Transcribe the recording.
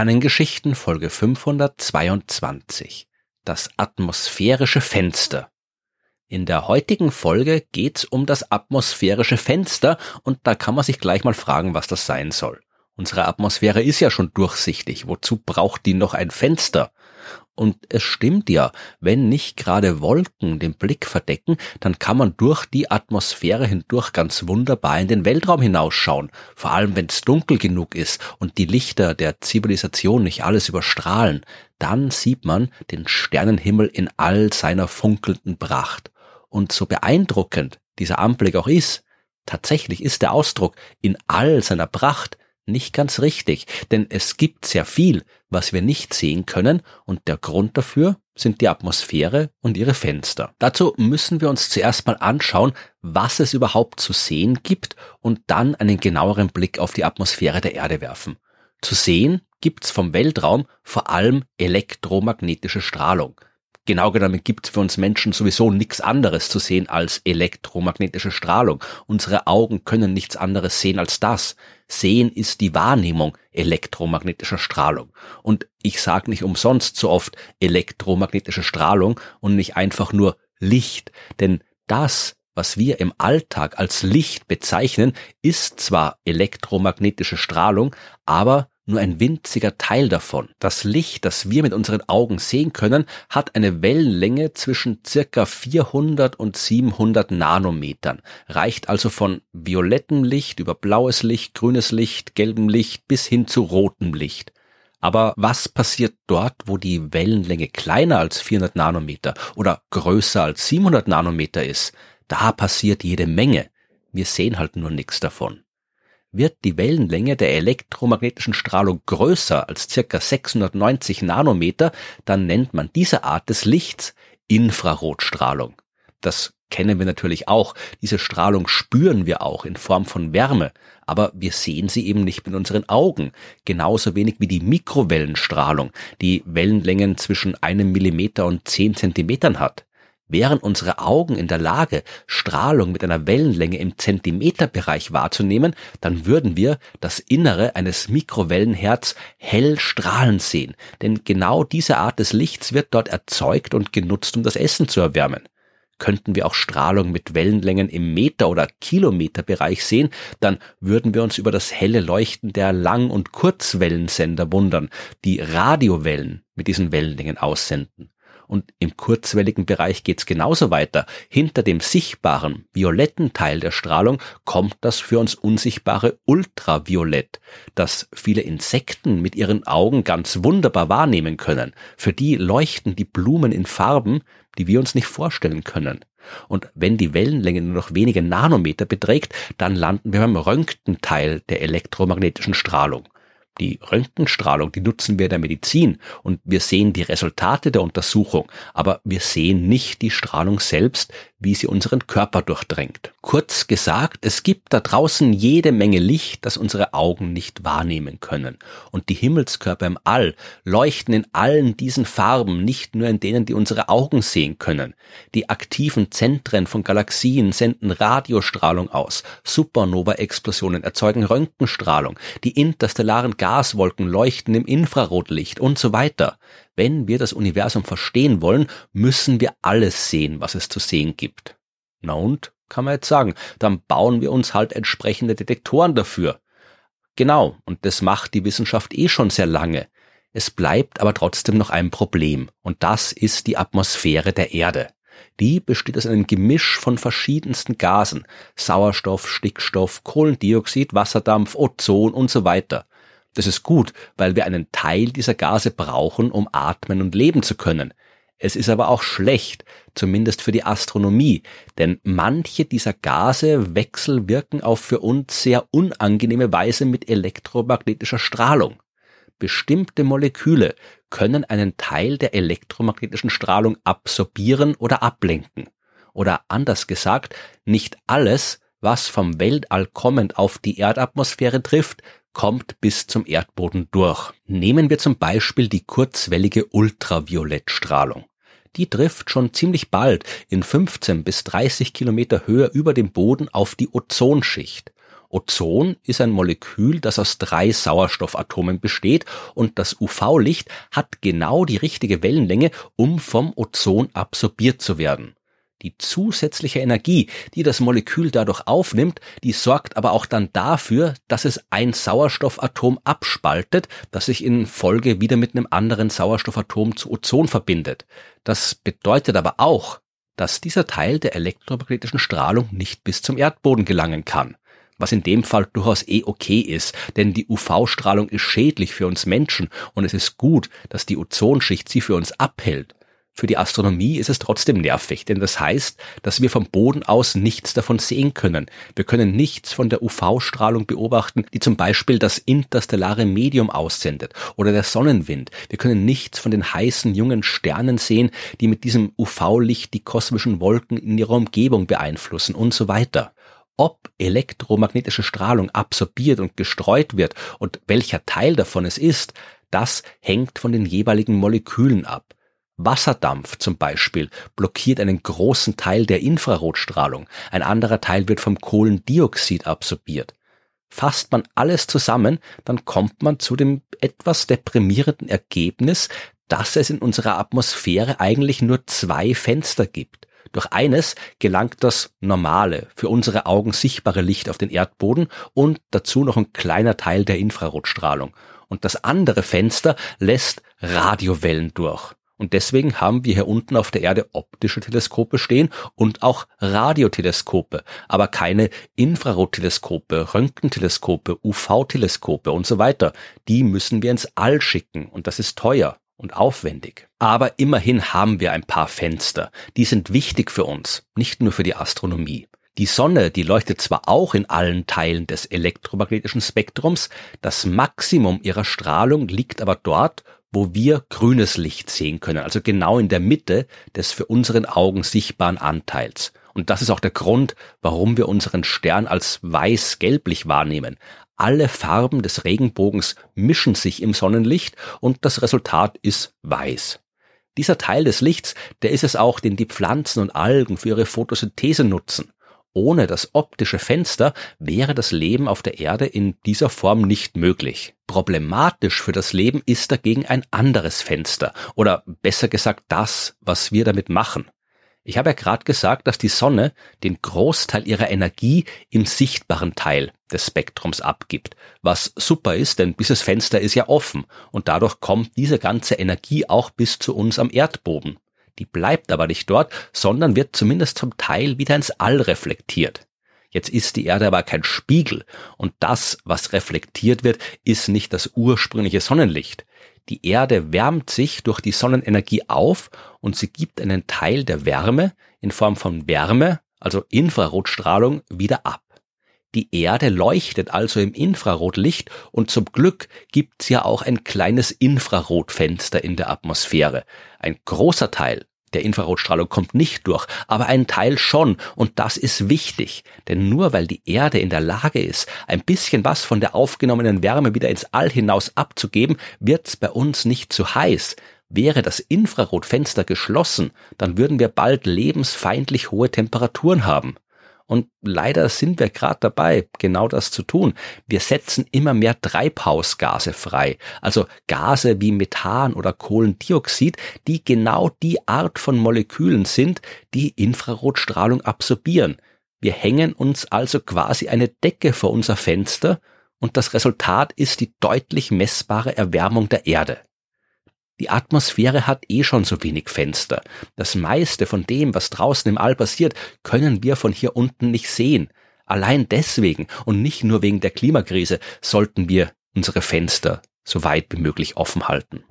Sternengeschichten Folge 522 Das atmosphärische Fenster In der heutigen Folge geht's um das atmosphärische Fenster und da kann man sich gleich mal fragen, was das sein soll. Unsere Atmosphäre ist ja schon durchsichtig, wozu braucht die noch ein Fenster? Und es stimmt ja, wenn nicht gerade Wolken den Blick verdecken, dann kann man durch die Atmosphäre hindurch ganz wunderbar in den Weltraum hinausschauen. Vor allem, wenn es dunkel genug ist und die Lichter der Zivilisation nicht alles überstrahlen, dann sieht man den Sternenhimmel in all seiner funkelnden Pracht. Und so beeindruckend dieser Anblick auch ist, tatsächlich ist der Ausdruck in all seiner Pracht nicht ganz richtig, denn es gibt sehr viel, was wir nicht sehen können und der Grund dafür sind die Atmosphäre und ihre Fenster. Dazu müssen wir uns zuerst mal anschauen, was es überhaupt zu sehen gibt und dann einen genaueren Blick auf die Atmosphäre der Erde werfen. Zu sehen gibt's vom Weltraum vor allem elektromagnetische Strahlung. Genau genommen gibt es für uns Menschen sowieso nichts anderes zu sehen als elektromagnetische Strahlung. Unsere Augen können nichts anderes sehen als das. Sehen ist die Wahrnehmung elektromagnetischer Strahlung. Und ich sage nicht umsonst so oft elektromagnetische Strahlung und nicht einfach nur Licht. Denn das, was wir im Alltag als Licht bezeichnen, ist zwar elektromagnetische Strahlung, aber nur ein winziger Teil davon. Das Licht, das wir mit unseren Augen sehen können, hat eine Wellenlänge zwischen circa 400 und 700 Nanometern, reicht also von violettem Licht über blaues Licht, grünes Licht, gelbem Licht bis hin zu rotem Licht. Aber was passiert dort, wo die Wellenlänge kleiner als 400 Nanometer oder größer als 700 Nanometer ist? Da passiert jede Menge. Wir sehen halt nur nichts davon. Wird die Wellenlänge der elektromagnetischen Strahlung größer als circa 690 Nanometer, dann nennt man diese Art des Lichts Infrarotstrahlung. Das kennen wir natürlich auch. Diese Strahlung spüren wir auch in Form von Wärme, aber wir sehen sie eben nicht mit unseren Augen. Genauso wenig wie die Mikrowellenstrahlung, die Wellenlängen zwischen einem Millimeter und zehn Zentimetern hat. Wären unsere Augen in der Lage, Strahlung mit einer Wellenlänge im Zentimeterbereich wahrzunehmen, dann würden wir das Innere eines Mikrowellenherz hell strahlen sehen, denn genau diese Art des Lichts wird dort erzeugt und genutzt, um das Essen zu erwärmen. Könnten wir auch Strahlung mit Wellenlängen im Meter- oder Kilometerbereich sehen, dann würden wir uns über das helle Leuchten der Lang- und Kurzwellensender wundern, die Radiowellen mit diesen Wellenlängen aussenden. Und im kurzwelligen Bereich geht's genauso weiter. Hinter dem sichtbaren violetten Teil der Strahlung kommt das für uns unsichtbare Ultraviolett, das viele Insekten mit ihren Augen ganz wunderbar wahrnehmen können. Für die leuchten die Blumen in Farben, die wir uns nicht vorstellen können. Und wenn die Wellenlänge nur noch wenige Nanometer beträgt, dann landen wir beim Röntgenteil der elektromagnetischen Strahlung. Die Röntgenstrahlung, die nutzen wir in der Medizin und wir sehen die Resultate der Untersuchung, aber wir sehen nicht die Strahlung selbst, wie sie unseren Körper durchdringt. Kurz gesagt, es gibt da draußen jede Menge Licht, das unsere Augen nicht wahrnehmen können. Und die Himmelskörper im All leuchten in allen diesen Farben, nicht nur in denen, die unsere Augen sehen können. Die aktiven Zentren von Galaxien senden Radiostrahlung aus. Supernova-Explosionen erzeugen Röntgenstrahlung. Die interstellaren Gaswolken leuchten im Infrarotlicht und so weiter. Wenn wir das Universum verstehen wollen, müssen wir alles sehen, was es zu sehen gibt. Na und, kann man jetzt sagen, dann bauen wir uns halt entsprechende Detektoren dafür. Genau, und das macht die Wissenschaft eh schon sehr lange. Es bleibt aber trotzdem noch ein Problem, und das ist die Atmosphäre der Erde. Die besteht aus einem Gemisch von verschiedensten Gasen, Sauerstoff, Stickstoff, Kohlendioxid, Wasserdampf, Ozon und so weiter. Das ist gut, weil wir einen Teil dieser Gase brauchen, um atmen und leben zu können. Es ist aber auch schlecht, zumindest für die Astronomie, denn manche dieser Gase wechselwirken auf für uns sehr unangenehme Weise mit elektromagnetischer Strahlung. Bestimmte Moleküle können einen Teil der elektromagnetischen Strahlung absorbieren oder ablenken. Oder anders gesagt, nicht alles, was vom Weltall kommend auf die Erdatmosphäre trifft, kommt bis zum Erdboden durch. Nehmen wir zum Beispiel die kurzwellige Ultraviolettstrahlung. Die trifft schon ziemlich bald in 15 bis 30 Kilometer Höhe über dem Boden auf die Ozonschicht. Ozon ist ein Molekül, das aus drei Sauerstoffatomen besteht und das UV-Licht hat genau die richtige Wellenlänge, um vom Ozon absorbiert zu werden. Die zusätzliche Energie, die das Molekül dadurch aufnimmt, die sorgt aber auch dann dafür, dass es ein Sauerstoffatom abspaltet, das sich in Folge wieder mit einem anderen Sauerstoffatom zu Ozon verbindet. Das bedeutet aber auch, dass dieser Teil der elektromagnetischen Strahlung nicht bis zum Erdboden gelangen kann. Was in dem Fall durchaus eh okay ist, denn die UV-Strahlung ist schädlich für uns Menschen und es ist gut, dass die Ozonschicht sie für uns abhält. Für die Astronomie ist es trotzdem nervig, denn das heißt, dass wir vom Boden aus nichts davon sehen können. Wir können nichts von der UV-Strahlung beobachten, die zum Beispiel das interstellare Medium aussendet oder der Sonnenwind. Wir können nichts von den heißen jungen Sternen sehen, die mit diesem UV-Licht die kosmischen Wolken in ihrer Umgebung beeinflussen und so weiter ob elektromagnetische Strahlung absorbiert und gestreut wird und welcher Teil davon es ist, das hängt von den jeweiligen Molekülen ab. Wasserdampf zum Beispiel blockiert einen großen Teil der Infrarotstrahlung, ein anderer Teil wird vom Kohlendioxid absorbiert. Fasst man alles zusammen, dann kommt man zu dem etwas deprimierenden Ergebnis, dass es in unserer Atmosphäre eigentlich nur zwei Fenster gibt. Durch eines gelangt das normale, für unsere Augen sichtbare Licht auf den Erdboden und dazu noch ein kleiner Teil der Infrarotstrahlung. Und das andere Fenster lässt Radiowellen durch. Und deswegen haben wir hier unten auf der Erde optische Teleskope stehen und auch Radioteleskope, aber keine Infrarotteleskope, Röntgenteleskope, UV-Teleskope und so weiter. Die müssen wir ins All schicken und das ist teuer und aufwendig. Aber immerhin haben wir ein paar Fenster. Die sind wichtig für uns, nicht nur für die Astronomie. Die Sonne, die leuchtet zwar auch in allen Teilen des elektromagnetischen Spektrums, das Maximum ihrer Strahlung liegt aber dort, wo wir grünes Licht sehen können, also genau in der Mitte des für unseren Augen sichtbaren Anteils. Und das ist auch der Grund, warum wir unseren Stern als weiß-gelblich wahrnehmen. Alle Farben des Regenbogens mischen sich im Sonnenlicht und das Resultat ist weiß. Dieser Teil des Lichts, der ist es auch, den die Pflanzen und Algen für ihre Photosynthese nutzen. Ohne das optische Fenster wäre das Leben auf der Erde in dieser Form nicht möglich. Problematisch für das Leben ist dagegen ein anderes Fenster oder besser gesagt das, was wir damit machen. Ich habe ja gerade gesagt, dass die Sonne den Großteil ihrer Energie im sichtbaren Teil des Spektrums abgibt, was super ist, denn dieses Fenster ist ja offen und dadurch kommt diese ganze Energie auch bis zu uns am Erdboden. Die bleibt aber nicht dort, sondern wird zumindest zum Teil wieder ins All reflektiert. Jetzt ist die Erde aber kein Spiegel und das, was reflektiert wird, ist nicht das ursprüngliche Sonnenlicht. Die Erde wärmt sich durch die Sonnenenergie auf und sie gibt einen Teil der Wärme in Form von Wärme, also Infrarotstrahlung, wieder ab. Die Erde leuchtet also im Infrarotlicht und zum Glück gibt's ja auch ein kleines Infrarotfenster in der Atmosphäre. Ein großer Teil der Infrarotstrahlung kommt nicht durch, aber ein Teil schon und das ist wichtig, denn nur weil die Erde in der Lage ist, ein bisschen was von der aufgenommenen Wärme wieder ins All hinaus abzugeben, wird's bei uns nicht zu heiß. Wäre das Infrarotfenster geschlossen, dann würden wir bald lebensfeindlich hohe Temperaturen haben. Und leider sind wir gerade dabei, genau das zu tun. Wir setzen immer mehr Treibhausgase frei, also Gase wie Methan oder Kohlendioxid, die genau die Art von Molekülen sind, die Infrarotstrahlung absorbieren. Wir hängen uns also quasi eine Decke vor unser Fenster und das Resultat ist die deutlich messbare Erwärmung der Erde. Die Atmosphäre hat eh schon so wenig Fenster. Das meiste von dem, was draußen im All passiert, können wir von hier unten nicht sehen. Allein deswegen und nicht nur wegen der Klimakrise sollten wir unsere Fenster so weit wie möglich offen halten.